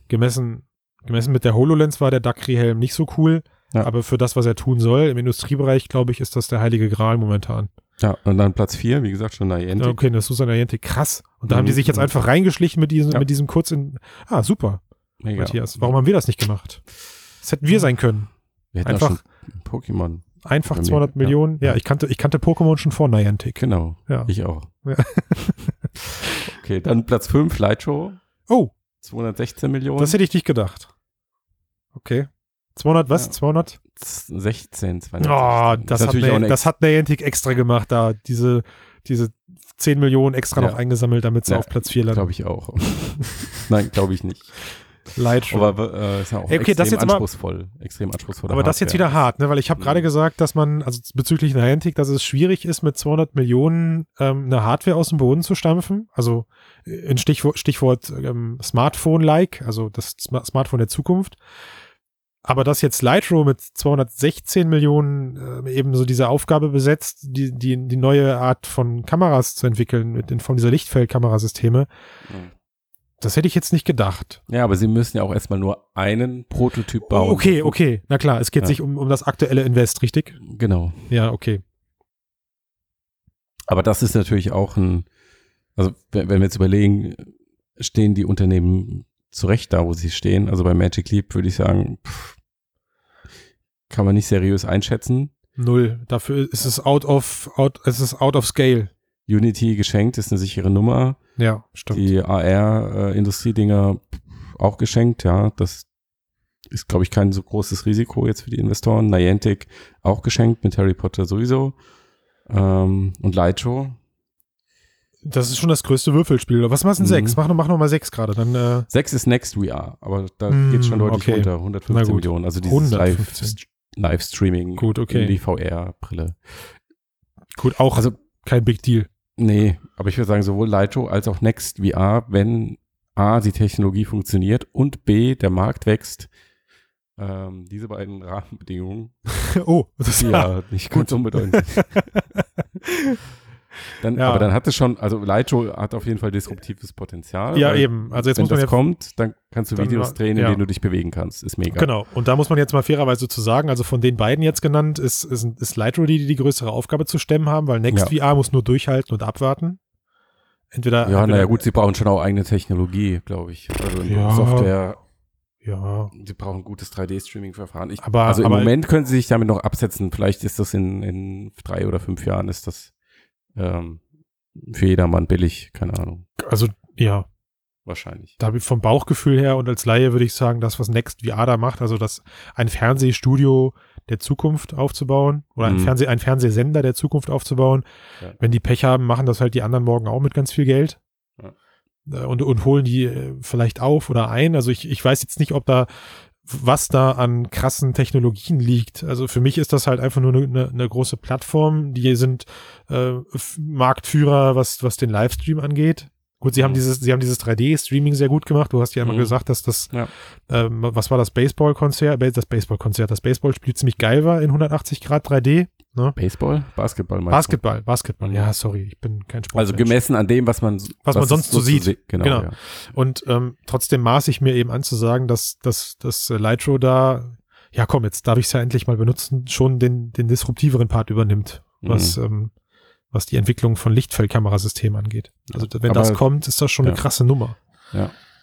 gemessen, gemessen mit der HoloLens war der Dakri-Helm nicht so cool, Ja. aber für das, was er tun soll, im Industriebereich, glaube ich, ist das der heilige Gral momentan. Ja, und dann Platz 4, wie gesagt, schon Niantic. Ja, okay, das ist Niantic, krass. Und da haben die Mhm. sich jetzt einfach reingeschlichen mit diesem, Ja. mit diesem kurzen, ah, super, Mega. Matthias. Warum haben wir das nicht gemacht? Das hätten wir sein können. Wir hätten einfach- Pokémon. Einfach Bei mir, 200 ja. Millionen. Ja, Ja. ich kannte, ich kannte Pokémon schon vor Niantic. Genau. Ja. Ich auch. Ja. okay, dann Platz 5, Lightshow. Oh, 216 Millionen. das hätte ich nicht gedacht. Okay. 200 was? Ja. 200? 16, 216. Oh, das, hat, das hat Niantic extra gemacht, da diese, diese 10 Millionen extra Ja. noch eingesammelt, damit sie auf Platz 4 landen. Glaube ich auch. Nein, glaube ich nicht. Lightshow. Aber äh, ist ja auch Ey, okay, extrem das jetzt aber- anspruchsvoll. Extrem anspruchsvoll. Aber das jetzt wieder hart, ne? weil ich habe Mhm. gerade gesagt, dass man, also bezüglich Niantic, dass es schwierig ist, mit 200 Millionen ähm, eine Hardware aus dem Boden zu stampfen. Also äh, in Stichwort, Stichwort ähm, Smartphone-like, also das Sma Smartphone der Zukunft. Aber dass jetzt Lightroom mit 216 Millionen äh, eben so diese Aufgabe besetzt, die, die, die neue Art von Kameras zu entwickeln, mit in Form dieser Lichtfeldkamerasysteme, das hätte ich jetzt nicht gedacht. Ja, aber sie müssen ja auch erstmal nur einen Prototyp bauen. Okay, okay, na klar, es geht Ja. sich um, um das aktuelle Invest, richtig? Genau. Ja, okay. Aber das ist natürlich auch ein, also wenn, wenn wir jetzt überlegen, stehen die Unternehmen zurecht da, wo sie stehen. Also bei Magic Leap würde ich sagen, pff, kann man nicht seriös einschätzen. Null. Dafür ist es out of, out, es ist out of scale. Unity geschenkt ist eine sichere Nummer. Ja, stimmt. Die AR-Industriedinger auch geschenkt, ja. Das ist, glaube ich, kein so großes Risiko jetzt für die Investoren. Niantic auch geschenkt, mit Harry Potter sowieso. Ähm, und Lightshow. Das ist schon das größte Würfelspiel. Was machst du denn Mhm. sechs? Mach, noch- mach noch mal sechs gerade. Dann, äh, 6 ist Next VR, aber da Mm, geht schon deutlich okay. runter. Na 115 gut. Millionen. Also dieses Live, 115. Livestreaming Gut, okay. in die VR-Brille. gut, auch Also, kein Big Deal. Nee, aber ich würde sagen, sowohl Lightshow als auch Next VR, wenn A, die Technologie funktioniert und B, der Markt wächst, ähm, diese beiden Rahmenbedingungen, oh, das ist die ja nicht ganz unbedeutend. Dann, Ja. Aber dann hat es schon, also Lightro hat auf jeden Fall disruptives Potenzial. Ja, eben. Also jetzt wenn muss man das jetzt kommt, dann kannst du dann Videos drehen, in ja. denen du dich bewegen kannst. Ist mega. Genau. Und da muss man jetzt mal fairerweise zu sagen, also von den beiden jetzt genannt, ist, ist, ist Lightro die, die die größere Aufgabe zu stemmen haben, weil NextVR muss nur durchhalten und abwarten. Entweder. Ja, naja, gut, sie brauchen schon auch eigene Technologie, glaube ich. Also Ja. Software, Ja. sie brauchen ein gutes 3D-Streaming-Verfahren. Ich- Aber- Also im aber- Moment können sie sich damit noch absetzen. Vielleicht ist das in, in drei oder fünf Jahren ist das ähm, für jedermann billig, keine Ahnung. Also, ja. Wahrscheinlich. Da vom Bauchgefühl her und als Laie würde ich sagen, das, was NextVR da macht, also das ein Fernsehstudio der Zukunft aufzubauen oder ein, Mhm. Fernseh, ein Fernsehsender der Zukunft aufzubauen. Ja. Wenn die Pech haben, machen das halt die anderen morgen auch mit ganz viel Geld. Ja. Äh, Und, und holen die äh, vielleicht auf oder ein. Also ich, ich weiß jetzt nicht, ob da was da an krassen Technologien liegt. Also für mich ist das halt einfach nur eine, eine, große Plattform. Die sind äh, Marktführer, was, was den Livestream angeht. Gut, sie haben Mhm. dieses, sie haben dieses 3D-Streaming sehr gut gemacht. Du hast ja immer Mhm. gesagt, dass das, Ja. ähm, was war das Baseball-Konzert? Ba- Das Baseball-Konzert, das Baseballspiel ziemlich geil war in 180 Grad 3D. Baseball? Basketball meinst du? Basketball, Basketball. Mhm. Ja, sorry, ich bin kein Sport. Also gemessen an dem, was man, Was man es sonst so sieht. se- Genau. Genau. Ja. Und ähm, trotzdem maß ich mir eben an zu sagen, dass, dass, dass äh, Lightro da, ja komm, jetzt darf ich es ja endlich mal benutzen, schon den, den disruptiveren Part übernimmt, was, Mhm. ähm, was die Entwicklung von Lichtfeldkamerasystemen angeht. Also wenn das Aber- kommt, ist das schon eine ja. krasse Nummer.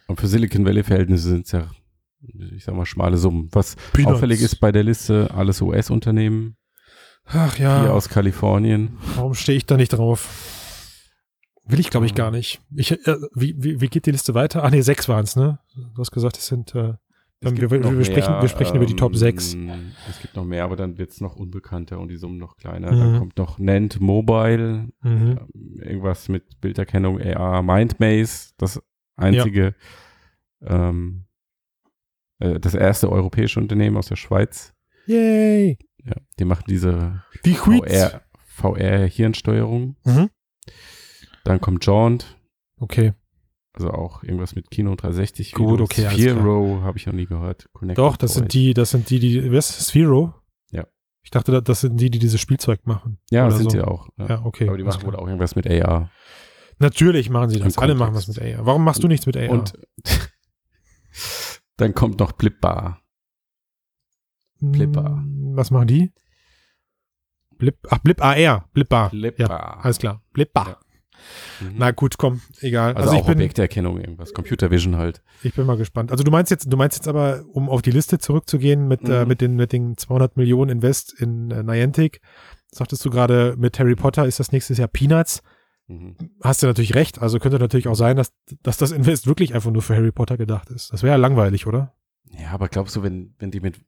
Und für Silicon Valley-Verhältnisse sind es ja, ich sag mal, schmale Summen. Was Peanuts. auffällig ist bei der Liste, alles US-Unternehmen, Ach hier ja, aus Kalifornien. warum stehe ich da nicht drauf? Will ich, glaube ich, gar nicht. Ich, äh, wie, wie, wie geht die Liste weiter? Ah nee, sechs waren es, ne? Du hast gesagt, es sind äh, Es wir- wir noch sprechen- wir sprechen über die Top sechs. ähm, Es gibt noch mehr, aber dann wird es noch unbekannter und die Summen noch kleiner. Mhm. Dann kommt noch Nant Mobile, mhm. ähm, irgendwas mit Bilderkennung, AR, Mindmaze, das einzige, ähm, äh, das erste europäische Unternehmen aus der Schweiz. Yay! Ja, die machen diese Wie Queets. VR, VR-Hirnsteuerung. Mhm. Dann kommt Jaunt, Okay. also auch irgendwas mit Kino 360. Gut, Videos. okay, Vero habe ich noch nie gehört. Connected Doch, das sind die, das sind die, die, was? Sphero? Ja. Ich dachte, da- das sind die, die dieses Spielzeug machen. Ja, das sind so. sie auch. Ja. Ja, okay. Aber die machen wohl auch irgendwas mit AR. Natürlich machen sie das. Alle machen was mit. AR. Warum machst du nichts mit AR? Und dann kommt noch Blipbar. Blipper. Hm, Was machen die? Blip, ach, Blip AR. Blipbar. Blipbar. Ja, alles klar. Blipbar. Ja. Mhm. Na gut, komm, egal. also, Also, ich, auch bin, Objekterkennung, irgendwas. Computer Vision halt. ich bin mal gespannt. Also du meinst jetzt, du meinst jetzt aber, um auf die Liste zurückzugehen mit, äh, Mhm. mit, den, mit den 200 Millionen Invest in äh, Niantic, sagtest du gerade, mit Harry Potter ist das nächstes Jahr Peanuts. Mhm. Hast du natürlich recht. Also könnte natürlich auch sein, dass, dass das Invest wirklich einfach nur für Harry Potter gedacht ist. Das wäre ja langweilig, oder? Ja, aber glaubst du, wenn, wenn die mit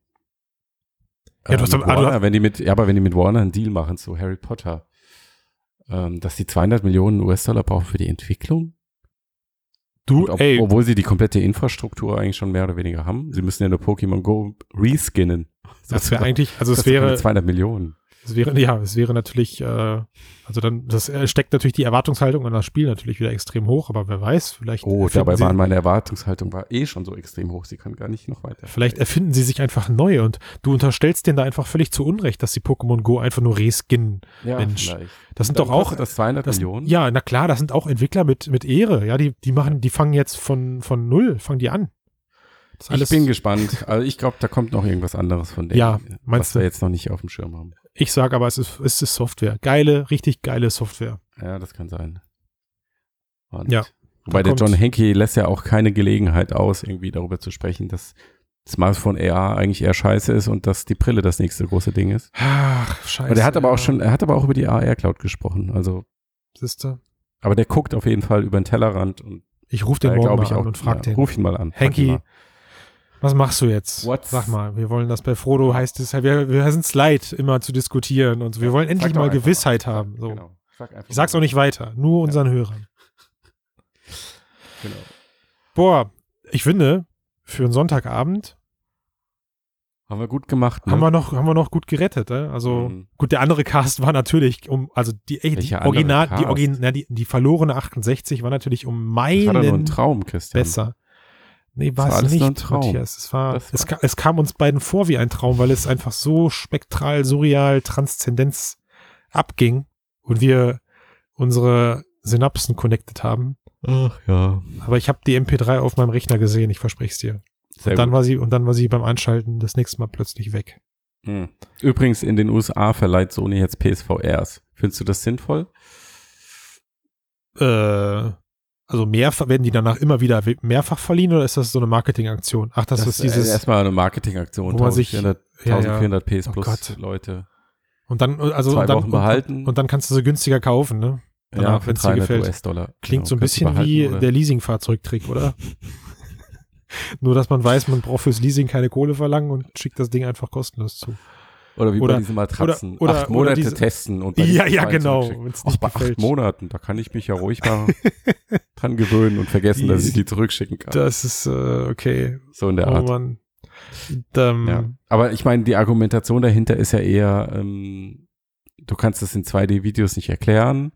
Ja, du hast mit aber- ah, du- Warner, wenn die mit, ja, aber wenn die mit Warner einen Deal machen, so Harry Potter, ähm, dass die 200 Millionen US-Dollar brauchen für die Entwicklung? Du, ob, ey, obwohl sie die komplette Infrastruktur eigentlich schon mehr oder weniger haben. Sie müssen ja nur Pokémon Go reskinnen. das wäre eigentlich, also es wäre, 200 Millionen. Es wäre, ja, es wäre natürlich, äh, also dann, das äh, steckt natürlich die Erwartungshaltung an das Spiel natürlich wieder extrem hoch, aber wer weiß, vielleicht Oh, dabei sie, waren meine Erwartungshaltung war eh schon so extrem hoch. Sie können gar nicht noch weiter. vielleicht erfinden sie sich einfach neu und du unterstellst denen da einfach völlig zu Unrecht, dass sie Pokémon Go einfach nur reskinnen. ja, Mensch. vielleicht. Das sind Dann doch auch, das 200 das, Millionen. ja, na klar, das sind auch Entwickler mit, mit Ehre, ja, die, die machen, die fangen jetzt von, von null, fangen die an. Ich bin gespannt. Also ich glaube, da kommt noch irgendwas anderes von denen, Ja, was meinst wir du? jetzt noch nicht auf dem Schirm haben. Ich sage aber, es ist, es ist Software. Geile, richtig geile Software. Ja, das kann sein. Und Ja, Wobei der John Henke lässt ja auch keine Gelegenheit aus, irgendwie darüber zu sprechen, dass Smartphone AR eigentlich eher scheiße ist und dass die Brille das nächste große Ding ist. Ach, scheiße. Und er hat aber auch schon, er hat aber auch über die AR Cloud gesprochen. Also, Siehste? aber der guckt auf jeden Fall über den Tellerrand und Ich rufe den morgen glaube mal ich an auch. und frag ja, den. Ruf ihn mal an. Henki. Was machst du jetzt? What's- Sag mal, wir wollen das bei Frodo heißt es, wir, wir sind es leid, immer zu diskutieren und so. wir wollen endlich mal Gewissheit mal. haben. So. Genau. Sag Ich sag's auch nicht weiter, nur unseren Hörern. Genau. Boah, ich finde, für einen Sonntagabend Haben wir gut gemacht. Ne? haben, wir noch, haben wir noch gut gerettet. Ne? Also Mhm. gut, der andere Cast war natürlich um, also die, die andere Original, die? Origin, na, die, die verlorene 68 war natürlich um Das war nur ein Meilen Traum, Christian. besser. Nee, war war es nicht, ein Traum. Matthias. Es, war, es, war- ka- es kam uns beiden vor wie ein Traum, weil es einfach so spektral, surreal, Transzendenz abging und wir unsere Synapsen connected haben. Ach ja. Aber ich habe die MP3 auf meinem Rechner gesehen, ich verspreche es dir. Sehr Und dann gut. war sie und dann war sie beim Einschalten das nächste Mal plötzlich weg. Hm. Übrigens, in den USA verleiht Sony jetzt PSVRs. Findest du das sinnvoll? Äh, also mehrfach werden die danach immer wieder mehrfach verliehen oder ist das so eine Marketingaktion? Ach, das, ist äh, dieses erstmal eine Marketingaktion. wo man sich- 1400, ja, ja. 1400 PS Oh plus Gott. Leute. und dann also Zwei und dann, Wochen behalten. Und, und dann kannst du sie günstiger kaufen, ne? ja, danach, für wenn's dir 300 gefällt. US-Dollar. Klingt Genau, so ein bisschen wie oder- der Leasing-Fahrzeugtrick, oder? Nur, dass man weiß, man braucht fürs Leasing keine Kohle verlangen und schickt das Ding einfach kostenlos zu. Oder wie Oder- bei diesen Matratzen. oder- oder- acht Monate diese- testen und Ja, ja, genau, nicht bei gefällt. acht Monaten, da kann ich mich ja ruhig mal dran gewöhnen und vergessen, dass ich die zurückschicken kann. Das ist, äh, okay. so in der Oh Art. Mann. Ähm, Ja. Aber ich meine, die Argumentation dahinter ist ja eher, ähm, du kannst es in 2D-Videos nicht erklären.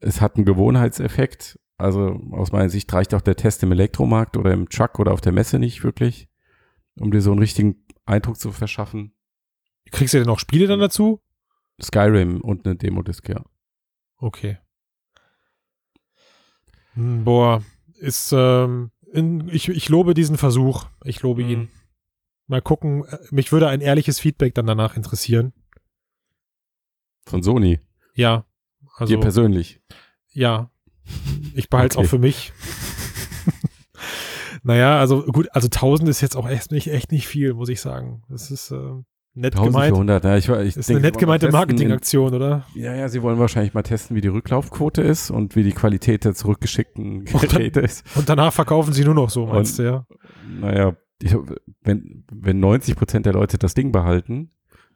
Es hat einen Gewohnheitseffekt. Also aus meiner Sicht reicht auch der Test im Elektromarkt oder im Truck oder auf der Messe nicht wirklich, um dir so einen richtigen Eindruck zu verschaffen. Kriegst du denn noch Spiele dann dazu? Skyrim und eine Demo-Disc, ja. Okay. Hm, Boah, ist, ähm, in, ich, ich lobe diesen Versuch. Ich lobe Mhm. ihn. Mal gucken, äh, mich würde ein ehrliches Feedback dann danach interessieren. Von Sony. Ja. Also, dir persönlich. ja. Ich behalte es Okay. auch für mich. naja, also gut, also 1000 ist jetzt auch echt nicht, echt nicht viel, muss ich sagen. Das ist äh, nett gemeint. 1400, ja, ich, ich Ist denke, eine nett gemeinte Marketingaktion, oder? Ja, ja, sie wollen wahrscheinlich mal testen, wie die Rücklaufquote ist und wie die Qualität der zurückgeschickten Und Geräte ist. Und danach verkaufen sie nur noch so, meinst du, ja? Naja, ich, wenn, wenn 90 Prozent der Leute das Ding behalten,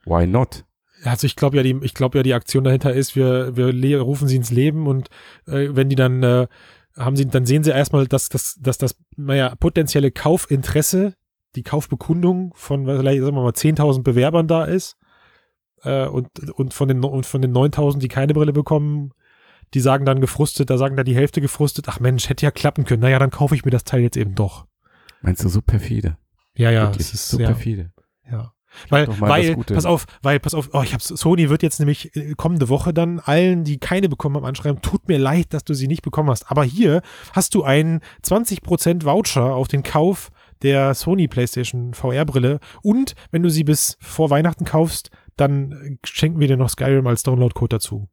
why not? Also ich glaube ja, die, ich glaube ja, die Aktion dahinter ist, wir, wir rufen sie ins Leben und äh, wenn die dann äh, haben sie, dann sehen sie erstmal, dass, dass, dass das, naja, potenzielle Kaufinteresse, die Kaufbekundung von, vielleicht, sagen wir mal, 10.000 Bewerbern da ist äh, und, und von den, und von den 9.000, die keine Brille bekommen, die sagen dann gefrustet, da sagen dann die Hälfte gefrustet, ach Mensch, hätte ja klappen können, naja, dann kaufe ich mir das Teil jetzt eben doch. Meinst du so perfide? Ja, ja, Wirklich, es ist so ja, perfide. ja. Weil, weil, pass auf, weil, pass auf, oh, ich hab's, Sony wird jetzt nämlich äh, kommende Woche dann allen, die keine bekommen haben, anschreiben, tut mir leid, dass du sie nicht bekommen hast. Aber hier hast du einen 20% Voucher auf den Kauf der Sony PlayStation VR-Brille und wenn du sie bis vor Weihnachten kaufst, dann äh, schenken wir dir noch Skyrim als Download-Code dazu.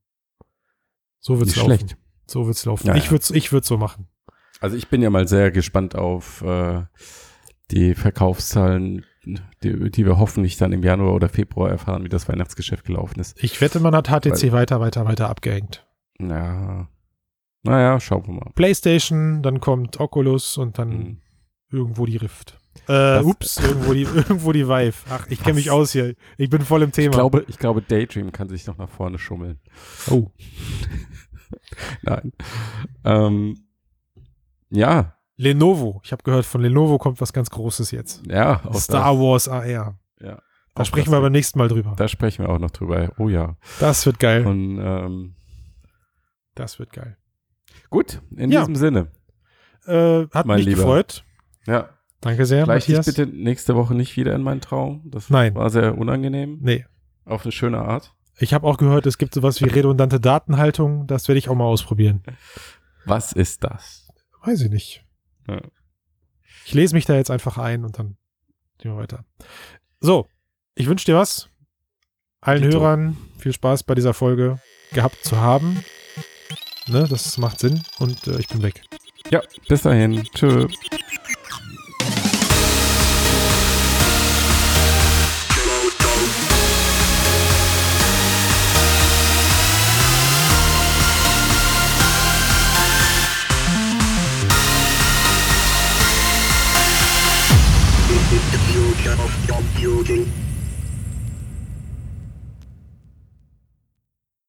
So wird's Nicht laufen. schlecht. So wird's laufen. Ja, ich ja. würd's, ich würd's so machen. Also ich bin ja mal sehr gespannt auf äh, die Verkaufszahlen, die, die wir hoffentlich dann im Januar oder Februar erfahren, wie das Weihnachtsgeschäft gelaufen ist. Ich wette, man hat HTC weiter, weiter, weiter abgehängt. Ja. Naja, schauen wir mal. PlayStation, dann kommt Oculus und dann Mhm. Irgendwo die Rift. Äh, ups, irgendwo die, irgendwo die Vive. Ach, ich kenne mich aus hier. Ich bin voll im Thema. Ich glaube, ich glaube, Daydream kann sich noch nach vorne schummeln. oh. Nein. Ähm, ja, Lenovo. Ich habe gehört, von Lenovo kommt was ganz Großes jetzt. ja. Star Wars AR. das, ja. Da sprechen das wir beim nächsten Mal drüber. Da sprechen wir auch noch drüber. Oh ja. Das wird geil. Und ähm, Das wird geil. gut, in Ja. diesem Sinne. Äh, hat Mein mich Lieber. gefreut. Ja. Danke sehr, Vielleicht Matthias. bitte nächste Woche nicht wieder in meinen Traum. Das Nein. war sehr unangenehm. Nee. Auf eine schöne Art. Ich habe auch gehört, es gibt sowas wie redundante Datenhaltung. Das werde ich auch mal ausprobieren. Was ist das? Weiß ich nicht. Ja. Ich lese mich da jetzt einfach ein und dann gehen wir weiter. So, ich wünsche dir was. Allen Dito. Hörern viel Spaß bei dieser Folge gehabt zu haben. Ne, das macht Sinn und äh, ich bin weg. Ja, bis dahin. Tschö. building.